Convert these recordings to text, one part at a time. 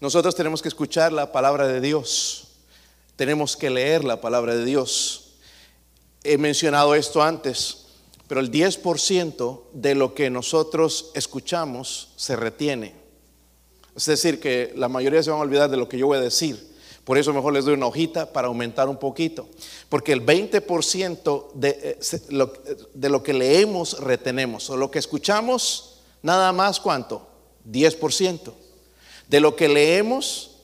Nosotros tenemos que escuchar la palabra de Dios. Tenemos que leer la palabra de Dios. He mencionado esto antes, pero el 10% de lo que nosotros escuchamos se retiene. Es decir, que la mayoría se van a olvidar de lo que yo voy a decir. Por eso mejor les doy una hojita para aumentar un poquito. Porque el 20% de, eh, de lo que leemos retenemos. O lo que escuchamos, nada más cuánto? 10%. De lo que leemos,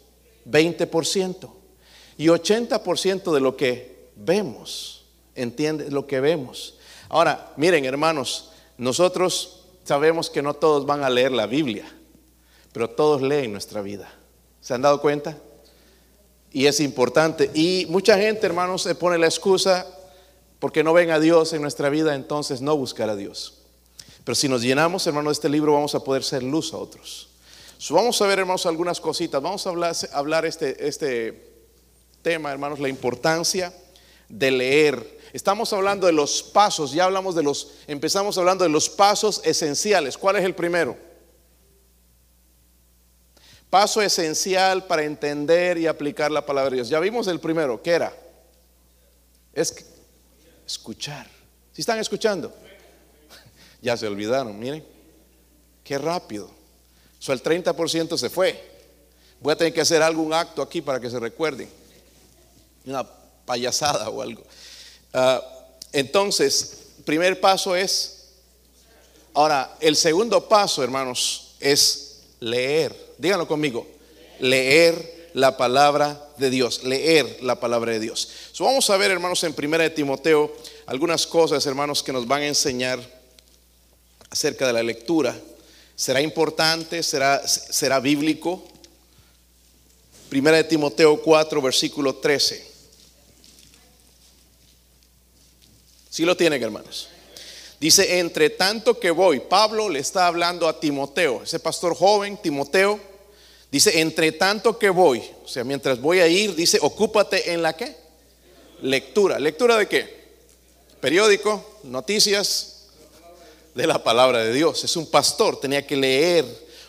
20%. Y 80% de lo que vemos. ¿Entiende? Lo que vemos. Ahora, miren hermanos, nosotros sabemos que no todos van a leer la Biblia, pero todos leen nuestra vida. ¿Se han dado cuenta? y es importante. Y mucha gente, hermanos, se pone la excusa porque no ven a Dios en nuestra vida, entonces no buscar a Dios. Pero si nos llenamos, hermanos, de este libro, vamos a poder ser luz a otros. Vamos a ver, hermanos, algunas cositas. Vamos a hablar, hablar este, este tema, hermanos, la importancia de leer. Estamos hablando de los pasos, ya hablamos de los, empezamos hablando de los pasos esenciales. ¿Cuál es el primero? Paso esencial para entender y aplicar la palabra de Dios. Ya vimos el primero, ¿qué era? Es escuchar. ¿Si están escuchando? Ya se olvidaron, miren. Qué rápido. So, el 30% se fue. Voy a tener que hacer algún acto aquí para que se recuerden. Una payasada o algo. Ah, entonces, primer paso es, ahora, el segundo paso, hermanos, es leer díganlo conmigo, leer la palabra de Dios, leer la palabra de Dios. vamos a ver, hermanos, en primera de Timoteo algunas cosas, hermanos, que nos van a enseñar acerca de la lectura. ¿Será importante? ¿Será, será bíblico? Primera de Timoteo 4, versículo 13. Si lo tienen, hermanos. Dice, entre tanto que voy, Pablo le está hablando a Timoteo, ese pastor joven, Timoteo, dice, entre tanto que voy, o sea, mientras voy a ir, dice, ocúpate en la qué? Lectura. ¿Lectura de qué? Periódico, noticias de la palabra de Dios. Es un pastor, tenía que leer,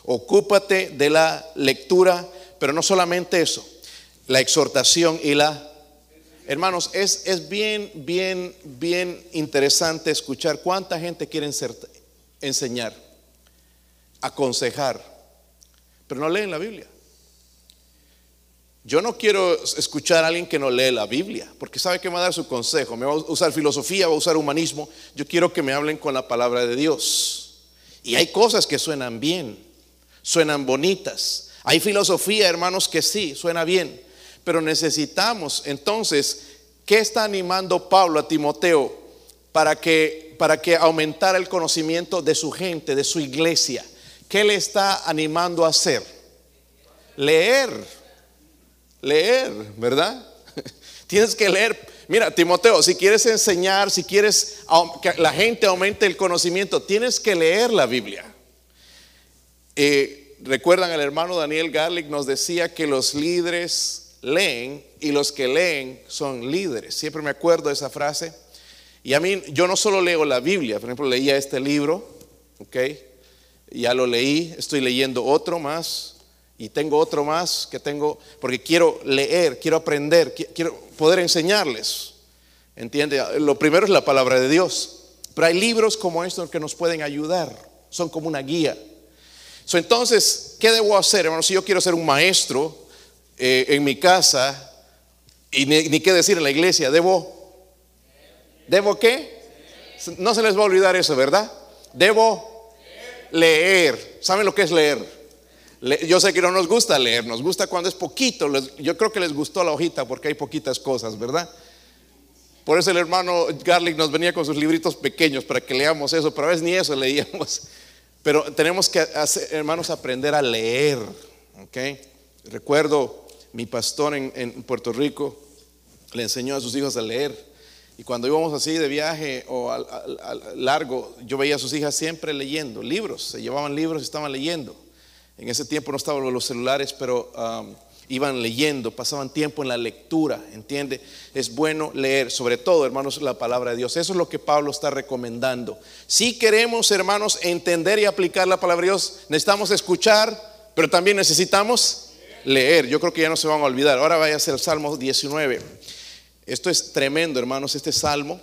ocúpate de la lectura, pero no solamente eso, la exhortación y la Hermanos, es, es, bien, bien, bien interesante escuchar cuánta gente quiere enseñar, aconsejar, pero no leen la Biblia. Yo no quiero escuchar a alguien que no lee la Biblia, porque sabe que me va a dar su consejo, me va a usar filosofía, va a usar humanismo. Yo quiero que me hablen con la palabra de Dios. Y hay cosas que suenan bien, suenan bonitas. Hay filosofía, hermanos, que sí, suena bien. Pero necesitamos entonces, ¿qué está animando Pablo a Timoteo para que, para que aumentara el conocimiento de su gente, de su iglesia? ¿Qué le está animando a hacer? Leer, leer, ¿verdad? Tienes que leer. Mira, Timoteo, si quieres enseñar, si quieres que la gente aumente el conocimiento, tienes que leer la Biblia. Eh, Recuerdan, el hermano Daniel Garlic nos decía que los líderes leen y los que leen son líderes. Siempre me acuerdo de esa frase. Y a mí, yo no solo leo la Biblia, por ejemplo, leía este libro, ¿ok? Ya lo leí, estoy leyendo otro más y tengo otro más que tengo, porque quiero leer, quiero aprender, quiero poder enseñarles. ¿Entiende? Lo primero es la palabra de Dios. Pero hay libros como estos que nos pueden ayudar, son como una guía. entonces, ¿qué debo hacer, hermano? Si yo quiero ser un maestro, eh, en mi casa, y ni, qué decir en la iglesia, debo, ¿debo qué? No se les va a olvidar eso, ¿verdad? Debo leer. ¿Saben lo que es leer? Yo sé que no nos gusta leer, nos gusta cuando es poquito. yo creo que les gustó la hojita porque hay poquitas cosas, ¿verdad? Por eso el hermano Garlic nos venía con sus libritos pequeños para que leamos eso, pero a veces ni eso leíamos. Pero tenemos que, hermanos, aprender a leer, ¿ok? Recuerdo mi pastor en, Puerto Rico le enseñó a sus hijos a leer. Y cuando íbamos así de viaje o al, largo, yo veía a sus hijas siempre leyendo libros, se llevaban libros y estaban leyendo. En ese tiempo no estaban los celulares, pero um, iban leyendo, pasaban tiempo en la lectura, ¿entiende? Es bueno leer, sobre todo, hermanos, la palabra de Dios. Eso es lo que Pablo está recomendando. Si queremos, hermanos, entender y aplicar la palabra de Dios, necesitamos escuchar, pero también necesitamos leer. Yo creo que ya no se van a olvidar. Ahora vaya a ser el Salmo 19. Esto es tremendo, hermanos, este salmo.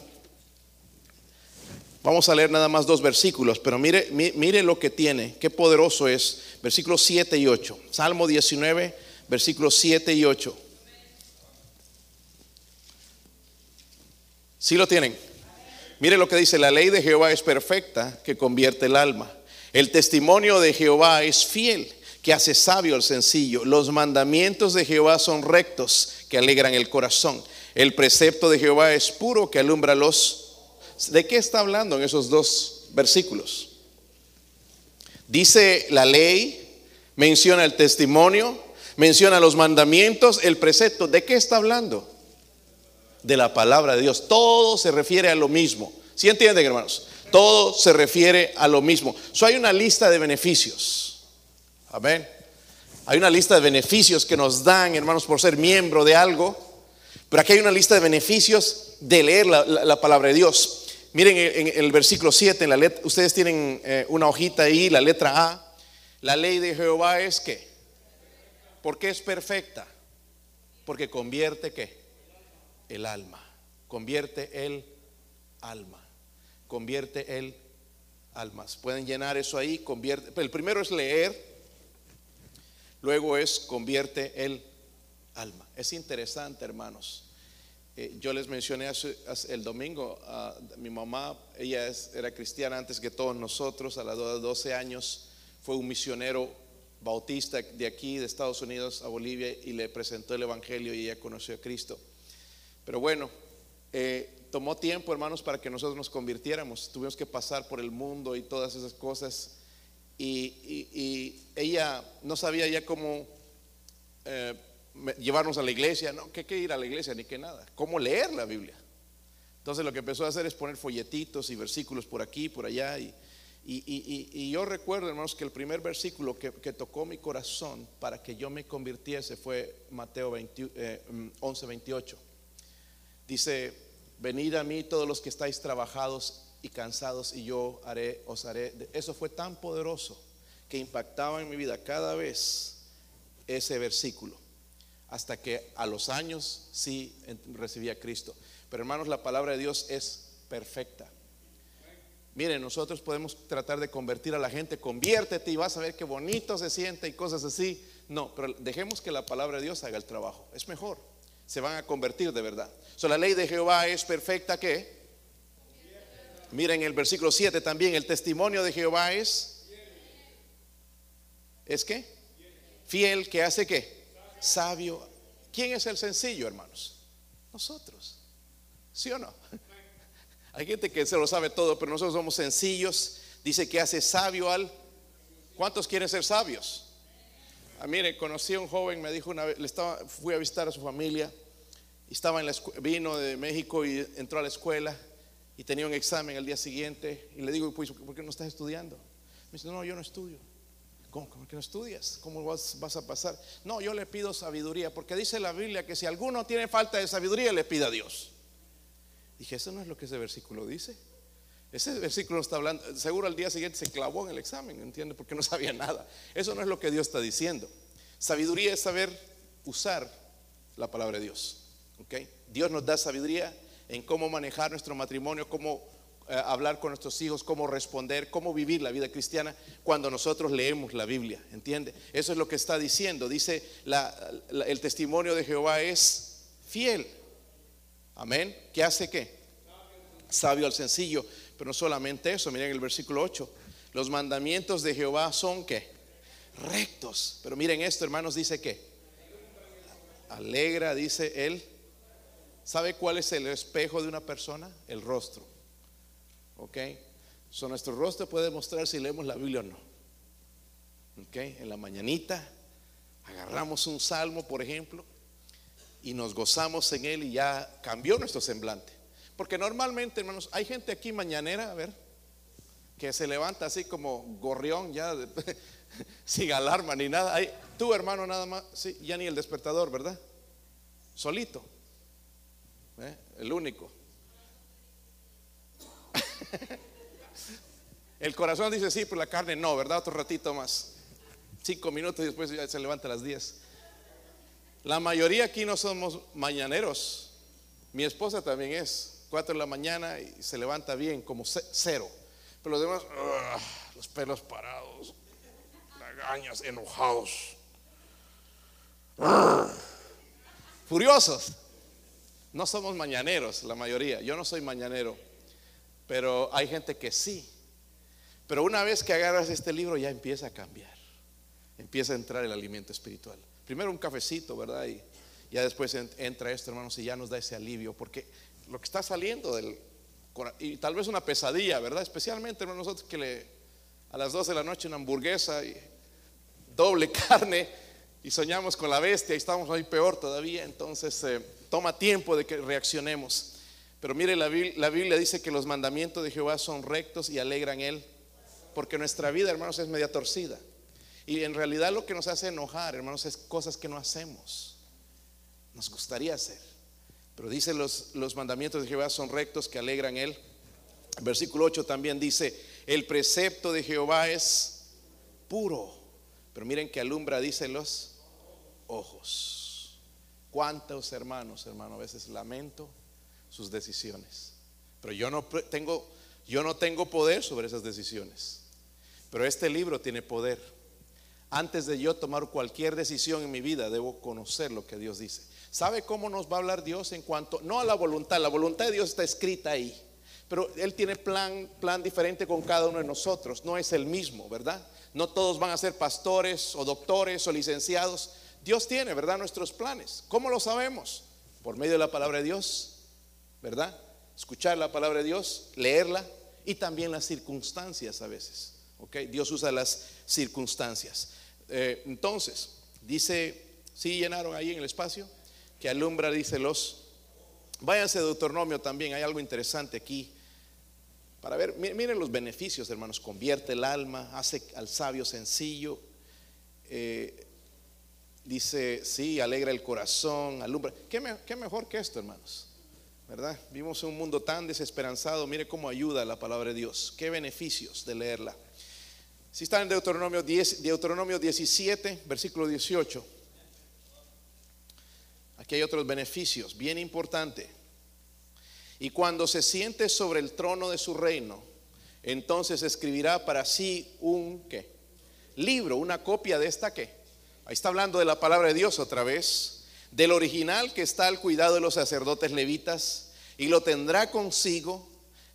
Vamos a leer nada más dos versículos, pero mire, mire lo que tiene, qué poderoso es. Versículos 7 y 8. Salmo 19, versículos 7 y 8. ¿Sí lo tienen? Mire lo que dice, la ley de Jehová es perfecta, que convierte el alma. El testimonio de Jehová es fiel, que hace sabio al sencillo. Los mandamientos de Jehová son rectos, que alegran el corazón. El precepto de Jehová es puro, que alumbra los... ¿De qué está hablando en esos dos versículos? Dice la ley, menciona el testimonio, menciona los mandamientos, el precepto. ¿De qué está hablando? de la palabra de Dios. Todo se refiere a lo mismo. ¿Sí entienden, hermanos? Todo se refiere a lo mismo. So, hay una lista de beneficios. Amén. Hay una lista de beneficios que nos dan, hermanos, por ser miembro de algo. Pero aquí hay una lista de beneficios de leer la, palabra de Dios. Miren en, el versículo 7, en la letra, ustedes tienen eh, una hojita ahí, la letra A. La ley de Jehová es que. ¿Por qué es perfecta? Porque convierte qué? el alma. Convierte el alma. Convierte el almas. Pueden llenar eso ahí. Convierte. El primero es leer. Luego es convierte el alma. Es interesante, hermanos. Eh, yo les mencioné el domingo, mi mamá, ella era cristiana antes que todos nosotros, a la edad de 12 años, fue un misionero bautista de aquí, de Estados Unidos a Bolivia, y le presentó el Evangelio y ella conoció a Cristo. Pero bueno, eh, tomó tiempo, hermanos, para que nosotros nos convirtiéramos. Tuvimos que pasar por el mundo y todas esas cosas. Y, ella no sabía ya cómo eh, llevarnos a la iglesia, no, que, ir a la iglesia ni que nada, cómo leer la Biblia. Entonces lo que empezó a hacer es poner folletitos y versículos por aquí, por allá. Y, yo recuerdo, hermanos, que el primer versículo que, tocó mi corazón para que yo me convirtiese fue Mateo 20, 11, 28. Dice, venid a mí todos los que estáis trabajados y cansados y yo haré, os haré. Eso fue tan poderoso que impactaba en mi vida cada vez ese versículo. Hasta que a los años sí recibí a Cristo. Pero hermanos, la palabra de Dios es perfecta. Miren, nosotros podemos tratar de convertir a la gente, conviértete y vas a ver qué bonito se siente y cosas así. No, pero dejemos que la palabra de Dios haga el trabajo. Es mejor se van a convertir de verdad. So, la ley de Jehová es perfecta que Miren el versículo 7 también, el testimonio de Jehová es ¿Es qué? Fiel que hace qué? Sabio. ¿Quién es el sencillo, hermanos? Nosotros. ¿Sí o no? Hay gente que se lo sabe todo, pero nosotros somos sencillos. Dice que hace sabio al ¿Cuántos quieren ser sabios? Ah, mire, conocí a un joven, me dijo una vez, le estaba, fui a visitar a su familia estaba en la vino de México y entró a la escuela y tenía un examen el día siguiente y le digo, pues, ¿por qué no estás estudiando? Me dice, no, yo no estudio. ¿Cómo, que no estudias? ¿Cómo vas, vas, a pasar? No, yo le pido sabiduría, porque dice la Biblia que si alguno tiene falta de sabiduría, le pida a Dios. Dije, eso no es lo que ese versículo dice. Ese versículo está hablando, seguro al día siguiente se clavó en el examen, ¿entiende? Porque no sabía nada. Eso no es lo que Dios está diciendo. Sabiduría es saber usar la palabra de Dios. Dios nos da sabiduría en cómo manejar nuestro matrimonio, cómo hablar con nuestros hijos, cómo responder, cómo vivir la vida cristiana cuando nosotros leemos la Biblia, ¿entiende? Eso es lo que está diciendo. Dice, el testimonio de Jehová es fiel. Amén. ¿Qué hace qué? Sabio al sencillo. Pero no solamente eso, miren el versículo 8. Los mandamientos de Jehová son qué? Rectos. Pero miren esto, hermanos, dice que alegra, dice él ¿Sabe cuál es el espejo de una persona? El rostro. ¿Ok? So, nuestro rostro puede mostrar si leemos la Biblia o no. ¿Ok? En la mañanita agarramos un salmo, por ejemplo, y nos gozamos en él y ya cambió nuestro semblante. Porque normalmente, hermanos, hay gente aquí mañanera, a ver, que se levanta así como gorrión, ya sin alarma ni nada. Tú, hermano, nada más, sí, ya ni el despertador, ¿verdad? Solito. ¿Eh? El único. El corazón dice sí, pero la carne no, ¿verdad? Otro ratito más. Cinco minutos y después ya se levanta a las diez. La mayoría aquí no somos mañaneros. Mi esposa también es. Cuatro de la mañana y se levanta bien, como cero. Pero los demás, los pelos parados, lagañas, enojados, furiosos. No somos mañaneros, la mayoría. Yo no soy mañanero, pero hay gente que sí. Pero una vez que agarras este libro ya empieza a cambiar. Empieza a entrar el alimento espiritual. Primero un cafecito, ¿verdad? Y ya después entra esto, hermanos, y ya nos da ese alivio. Porque lo que está saliendo del y tal vez una pesadilla, ¿verdad? Especialmente nosotros que le a las 12 de la noche una hamburguesa y doble carne y soñamos con la bestia y estamos ahí peor todavía, entonces eh, toma tiempo de que reaccionemos. Pero mire, la, Biblia dice que los mandamientos de Jehová son rectos y alegran él, porque nuestra vida, hermanos, es media torcida. Y en realidad lo que nos hace enojar, hermanos, es cosas que no hacemos. Nos gustaría hacer. Pero dice los, los mandamientos de Jehová son rectos que alegran él. Versículo 8 también dice, el precepto de Jehová es puro. Pero miren que alumbra, dice los ojos. ¿Cuántos hermanos, hermano, a veces lamento sus decisiones? Pero yo no tengo, yo no tengo poder sobre esas decisiones. Pero este libro tiene poder. Antes de yo tomar cualquier decisión en mi vida, debo conocer lo que Dios dice. ¿Sabe cómo nos va a hablar Dios en cuanto, no a la voluntad, la voluntad de Dios está escrita ahí, pero Él tiene plan, plan diferente con cada uno de nosotros, no es el mismo, ¿verdad? No todos van a ser pastores o doctores o licenciados. Dios tiene, ¿verdad? Nuestros planes. ¿Cómo lo sabemos? Por medio de la palabra de Dios, ¿verdad? Escuchar la palabra de Dios, leerla y también las circunstancias a veces. ¿Ok? Dios usa las circunstancias. Eh, entonces, dice, ¿sí llenaron ahí en el espacio? que alumbra, dice los. Váyanse de Deuteronomio también, hay algo interesante aquí. Para ver, miren los beneficios, hermanos. Convierte el alma, hace al sabio sencillo. Eh, dice, sí, alegra el corazón, alumbra. ¿Qué, mejor que esto, hermanos? ¿Verdad? Vivimos en un mundo tan desesperanzado. Mire cómo ayuda la palabra de Dios. Qué beneficios de leerla. Si están en Deuteronomio, 10, Deuteronomio 17, versículo 18. Aquí hay otros beneficios, bien importante. Y cuando se siente sobre el trono de su reino, entonces escribirá para sí un ¿qué? libro, una copia de esta qué. Ahí está hablando de la palabra de Dios otra vez, del original que está al cuidado de los sacerdotes levitas, y lo tendrá consigo,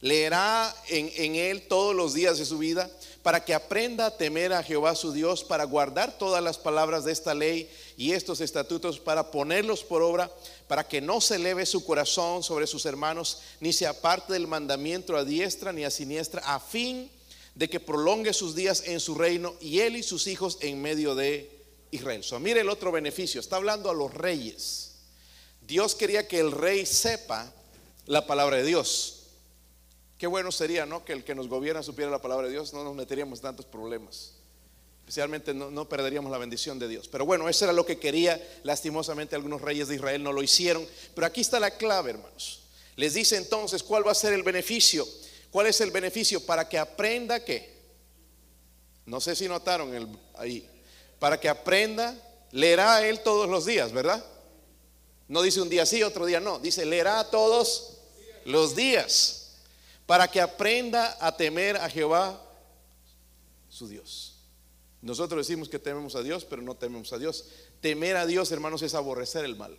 leerá en, en él todos los días de su vida, para que aprenda a temer a Jehová su Dios, para guardar todas las palabras de esta ley y estos estatutos para ponerlos por obra, para que no se eleve su corazón sobre sus hermanos, ni se aparte del mandamiento a diestra ni a siniestra, a fin de que prolongue sus días en su reino y él y sus hijos en medio de Israel. Mire el otro beneficio, está hablando a los reyes. Dios quería que el rey sepa la palabra de Dios. Qué bueno sería, ¿no? Que el que nos gobierna supiera la palabra de Dios, no nos meteríamos tantos problemas especialmente no, perderíamos la bendición de Dios. Pero bueno, eso era lo que quería, lastimosamente algunos reyes de Israel no lo hicieron. Pero aquí está la clave, hermanos. Les dice entonces cuál va a ser el beneficio. ¿Cuál es el beneficio? Para que aprenda que, no sé si notaron el, ahí, para que aprenda, leerá él todos los días, ¿verdad? No dice un día sí, otro día no, dice leerá todos los días, para que aprenda a temer a Jehová, su Dios. Nosotros decimos que tememos a Dios, pero no tememos a Dios. Temer a Dios, hermanos, es aborrecer el mal.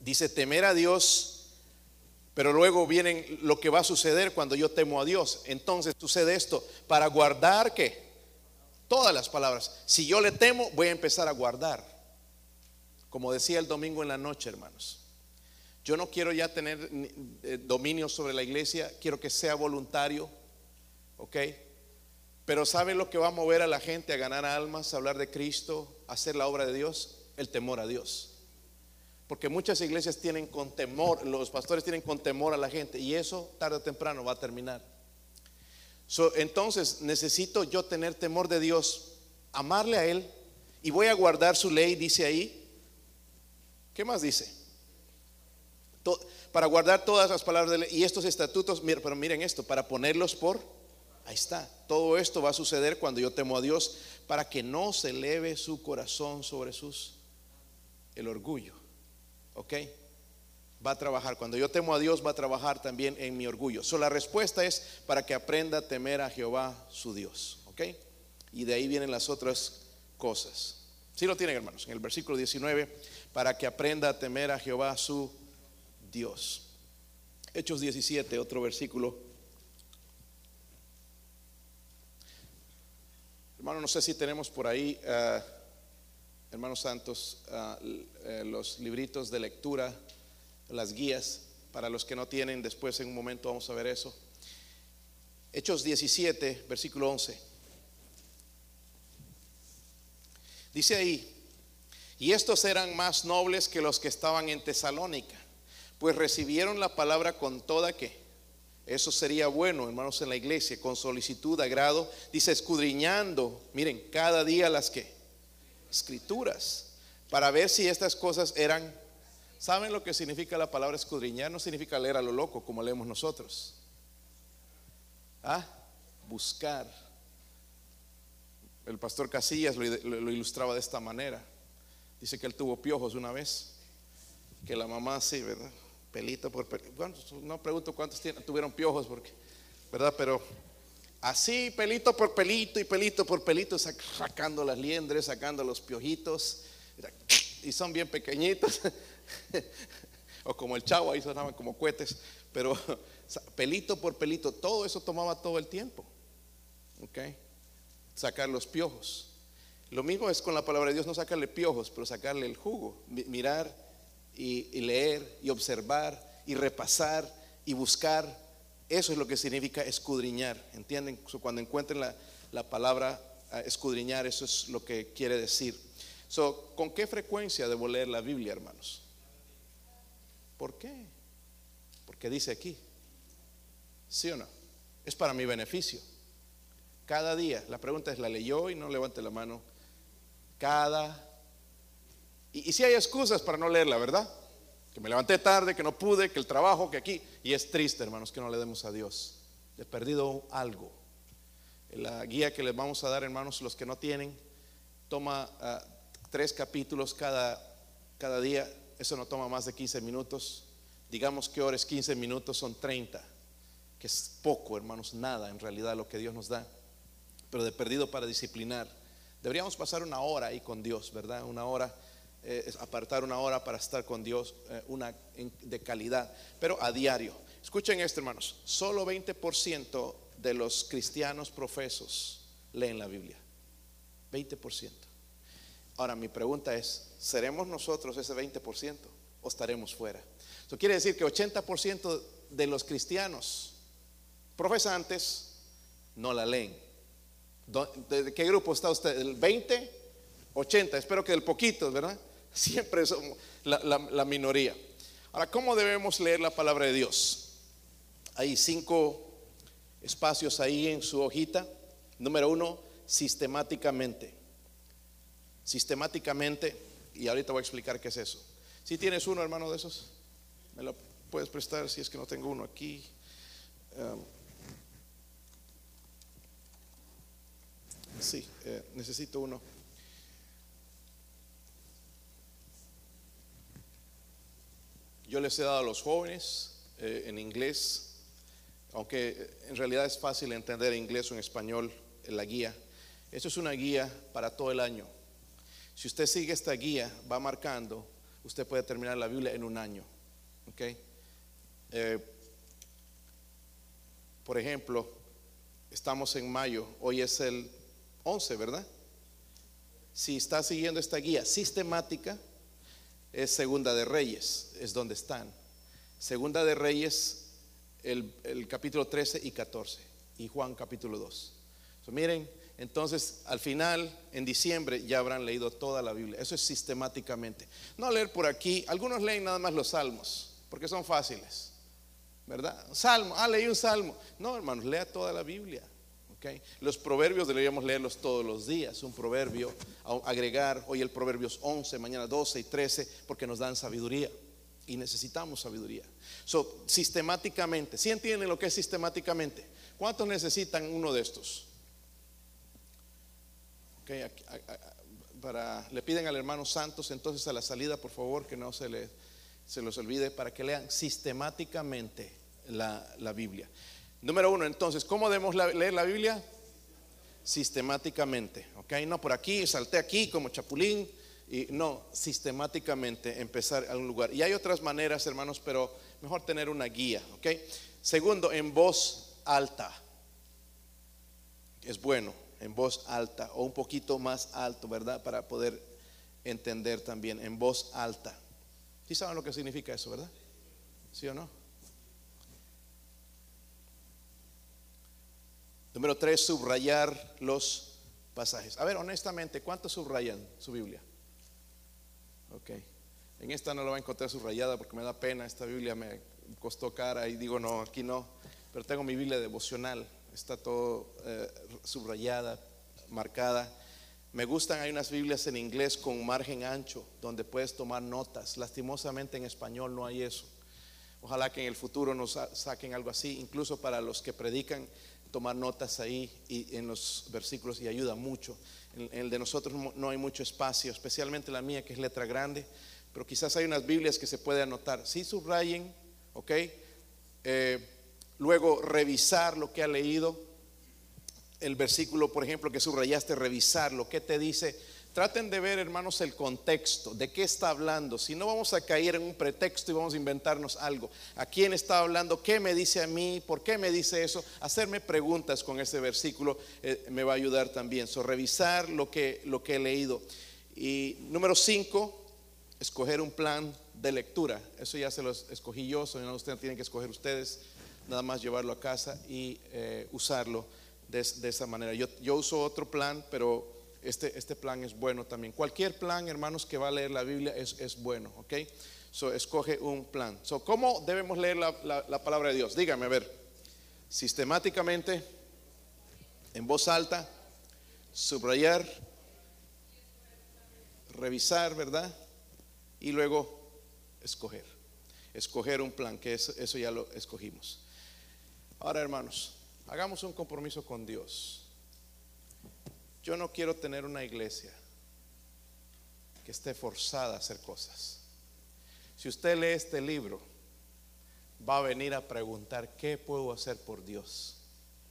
Dice temer a Dios, pero luego viene lo que va a suceder cuando yo temo a Dios. Entonces sucede esto, para guardar que todas las palabras. Si yo le temo, voy a empezar a guardar. Como decía el domingo en la noche, hermanos. Yo no quiero ya tener eh, dominio sobre la iglesia, quiero que sea voluntario. ¿Ok? Pero ¿sabe lo que va a mover a la gente a ganar almas, a hablar de Cristo, a hacer la obra de Dios? El temor a Dios. Porque muchas iglesias tienen con temor, los pastores tienen con temor a la gente y eso tarde o temprano va a terminar. Entonces necesito yo tener temor de Dios, amarle a Él y voy a guardar su ley, dice ahí. ¿Qué más dice? para guardar todas las palabras de ley y estos estatutos, pero miren esto, para ponerlos por Ahí está. Todo esto va a suceder cuando yo temo a Dios para que no se eleve su corazón sobre sus el orgullo. ¿Ok? Va a trabajar. Cuando yo temo a Dios, va a trabajar también en mi orgullo. So, la respuesta es para que aprenda a temer a Jehová su Dios. ¿Ok? Y de ahí vienen las otras cosas. Si lo tienen, hermanos, en el versículo 19, para que aprenda a temer a Jehová su Dios. Hechos 17, otro versículo. Hermano, no sé si tenemos por ahí, uh, hermanos santos, uh, los libritos de lectura, las guías, para los que no tienen, después en un momento vamos a ver eso. Hechos 17, versículo 11. Dice ahí, y estos eran más nobles que los que estaban en Tesalónica, pues recibieron la palabra con toda que eso sería bueno, hermanos, en la iglesia, con solicitud, agrado. Dice, escudriñando, miren, cada día las que escrituras, para ver si estas cosas eran, ¿saben lo que significa la palabra escudriñar? No significa leer a lo loco como leemos nosotros. Ah, buscar. El pastor Casillas lo, ilustraba de esta manera. Dice que él tuvo piojos una vez, que la mamá sí, ¿verdad? pelito por pelito. no pregunto cuántos tuvieron piojos, porque, ¿verdad? Pero así, pelito por pelito y pelito por pelito, sacando las liendres, sacando los piojitos, y son bien pequeñitos, o como el chavo, ahí sonaban como cohetes, pero pelito por pelito, todo eso tomaba todo el tiempo, ¿ok? Sacar los piojos. Lo mismo es con la palabra de Dios, no sacarle piojos, pero sacarle el jugo, mirar y, leer y observar y repasar y buscar. Eso es lo que significa escudriñar. ¿Entienden? Cuando encuentren la, la palabra ah, escudriñar, eso es lo que quiere decir. So, ¿Con qué frecuencia debo leer la Biblia, hermanos? ¿Por qué? Porque dice aquí. ¿Sí o no? Es para mi beneficio. Cada día. La pregunta es, ¿la leyó y no levante la mano? Cada y, si hay excusas para no leerla, ¿verdad? Que me levanté tarde, que no pude, que el trabajo, que aquí. Y es triste, hermanos, que no le demos a Dios. He perdido algo. La guía que les vamos a dar, hermanos, los que no tienen, toma ah, tres capítulos cada, cada día. Eso no toma más de 15 minutos. Digamos que horas 15 minutos son 30, que es poco, hermanos, nada en realidad lo que Dios nos da. Pero de perdido para disciplinar. Deberíamos pasar una hora ahí con Dios, ¿verdad? Una hora eh, apartar una hora para estar con Dios, eh, una de calidad, pero a diario. Escuchen esto, hermanos, solo 20% de los cristianos profesos leen la Biblia. 20%. Ahora, mi pregunta es, ¿seremos nosotros ese 20% o estaremos fuera? Eso quiere decir que 80% de los cristianos profesantes no la leen. ¿De qué grupo está usted? ¿El 20? 80, espero que del poquito, ¿verdad? Siempre somos la, minoría. Ahora, ¿cómo debemos leer la palabra de Dios? Hay cinco espacios ahí en su hojita. Número uno, sistemáticamente. Sistemáticamente, y ahorita voy a explicar qué es eso. Si tienes uno, hermano, de esos, me lo puedes prestar si es que no tengo uno aquí. Um, sí, eh, necesito uno. Yo les he dado a los jóvenes eh, en inglés, aunque en realidad es fácil entender inglés o en español en la guía. Esto es una guía para todo el año. Si usted sigue esta guía, va marcando, usted puede terminar la Biblia en un año. Eh, por ejemplo, estamos en mayo, hoy es el 11, ¿verdad? Si está siguiendo esta guía sistemática, es Segunda de Reyes, es donde están. Segunda de Reyes, el, capítulo 13 y 14, y Juan capítulo 2. miren, entonces al final, en diciembre, ya habrán leído toda la Biblia. Eso es sistemáticamente. No leer por aquí, algunos leen nada más los salmos, porque son fáciles. ¿Verdad? Salmo, ah, leí un salmo. No, hermanos, lea toda la Biblia. Los proverbios deberíamos leerlos todos los días. Un proverbio, agregar hoy el proverbios 11, mañana 12 y 13, porque nos dan sabiduría. Y necesitamos sabiduría. So, sistemáticamente, ¿sí entienden lo que es sistemáticamente? ¿Cuántos necesitan uno de estos? Para, le piden al hermano Santos entonces a la salida, por favor, que no se, le, se los olvide, para que lean sistemáticamente la, la Biblia. Número uno, entonces, ¿cómo debemos leer la Biblia? Sistemáticamente, ¿ok? No por aquí, salté aquí como chapulín, y no, sistemáticamente empezar a un lugar. Y hay otras maneras, hermanos, pero mejor tener una guía, ¿ok? Segundo, en voz alta. Es bueno, en voz alta o un poquito más alto, ¿verdad? Para poder entender también, en voz alta. ¿Sí saben lo que significa eso, verdad? ¿Sí o no? Número tres, subrayar los pasajes. A ver, honestamente, ¿cuántos subrayan su Biblia? Ok. En esta no lo va a encontrar subrayada porque me da pena. Esta Biblia me costó cara y digo, no, aquí no. Pero tengo mi Biblia devocional. Está todo eh, subrayada, marcada. Me gustan, hay unas Biblias en inglés con margen ancho donde puedes tomar notas. Lastimosamente en español no hay eso. Ojalá que en el futuro nos saquen algo así, incluso para los que predican, tomar notas ahí y en los versículos y ayuda mucho. En, el de nosotros no hay mucho espacio, especialmente la mía que es letra grande, pero quizás hay unas Biblias que se puede anotar. Sí subrayen, ¿ok? Eh, luego revisar lo que ha leído. El versículo, por ejemplo, que subrayaste, revisarlo. ¿Qué te dice? Traten de ver, hermanos, el contexto, de qué está hablando. Si no vamos a caer en un pretexto y vamos a inventarnos algo. ¿A quién está hablando? ¿Qué me dice a mí? ¿Por qué me dice eso? Hacerme preguntas con ese versículo eh, me va a ayudar también. Revisar lo que, lo que he leído. Y número cinco, escoger un plan de lectura. Eso ya se los escogí yo, so, no, ustedes tienen que escoger ustedes. Nada más llevarlo a casa y eh, usarlo de, esa manera. Yo, yo uso otro plan, pero este, este plan es bueno también. Cualquier plan, hermanos, que va a leer la Biblia es, es bueno, ¿ok? So, escoge un plan. So, ¿Cómo debemos leer la, la, palabra de Dios? Dígame, a ver, sistemáticamente, en voz alta, subrayar, revisar, ¿verdad? Y luego escoger. Escoger un plan, que eso, eso ya lo escogimos. Ahora, hermanos, hagamos un compromiso con Dios. Yo no quiero tener una iglesia que esté forzada a hacer cosas. Si usted lee este libro, va a venir a preguntar, ¿qué puedo hacer por Dios?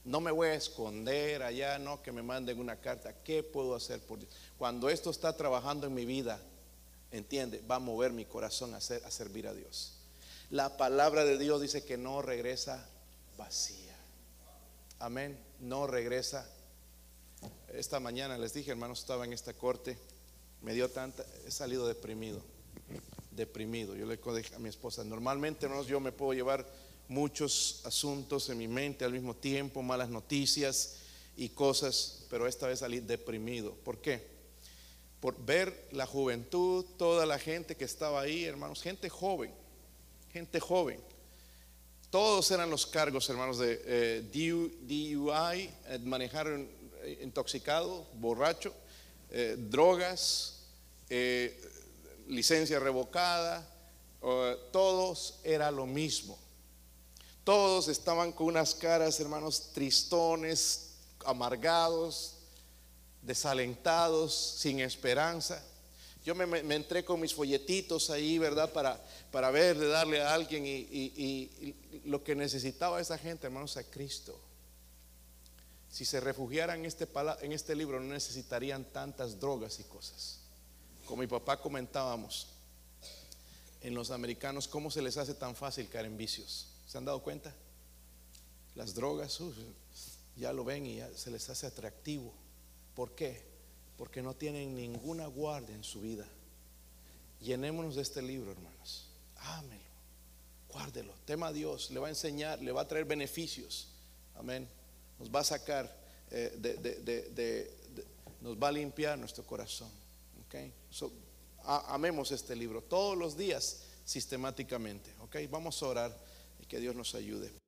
No me voy a esconder allá, no que me manden una carta, ¿qué puedo hacer por Dios? Cuando esto está trabajando en mi vida, entiende, va a mover mi corazón a, a servir a Dios. La palabra de Dios dice que no regresa vacía. Amén, no regresa esta mañana les dije, hermanos, estaba en esta corte, me dio tanta, he salido deprimido, deprimido. Yo le dije a mi esposa, normalmente, hermanos, yo me puedo llevar muchos asuntos en mi mente al mismo tiempo, malas noticias y cosas, pero esta vez salí deprimido. ¿Por qué? Por ver la juventud, toda la gente que estaba ahí, hermanos, gente joven, gente joven. Todos eran los cargos, hermanos, de eh, DUI, eh, manejar intoxicado, borracho, eh, drogas, eh, licencia revocada, todos era lo mismo. Todos estaban con unas caras, hermanos, tristones, amargados, desalentados, sin esperanza. Yo me, entré con mis folletitos ahí, ¿verdad? Para, para ver, de darle a alguien y, y lo que necesitaba esa gente, hermanos, a Cristo. Si se refugiaran en este, en este libro no necesitarían tantas drogas y cosas. Como mi papá comentábamos, en los americanos, ¿cómo se les hace tan fácil caer en vicios? ¿Se han dado cuenta? Las drogas, ya lo ven y ya se les hace atractivo. ¿Por qué? Porque no tienen ninguna guardia en su vida. Llenémonos de este libro, hermanos. Ámelo, guárdelo, tema a Dios, le va a enseñar, le va a traer beneficios. Amén nos va a sacar, eh, de, nos va a limpiar nuestro corazón. Okay? amemos este libro todos los días sistemáticamente. Okay? Vamos a orar y que Dios nos ayude.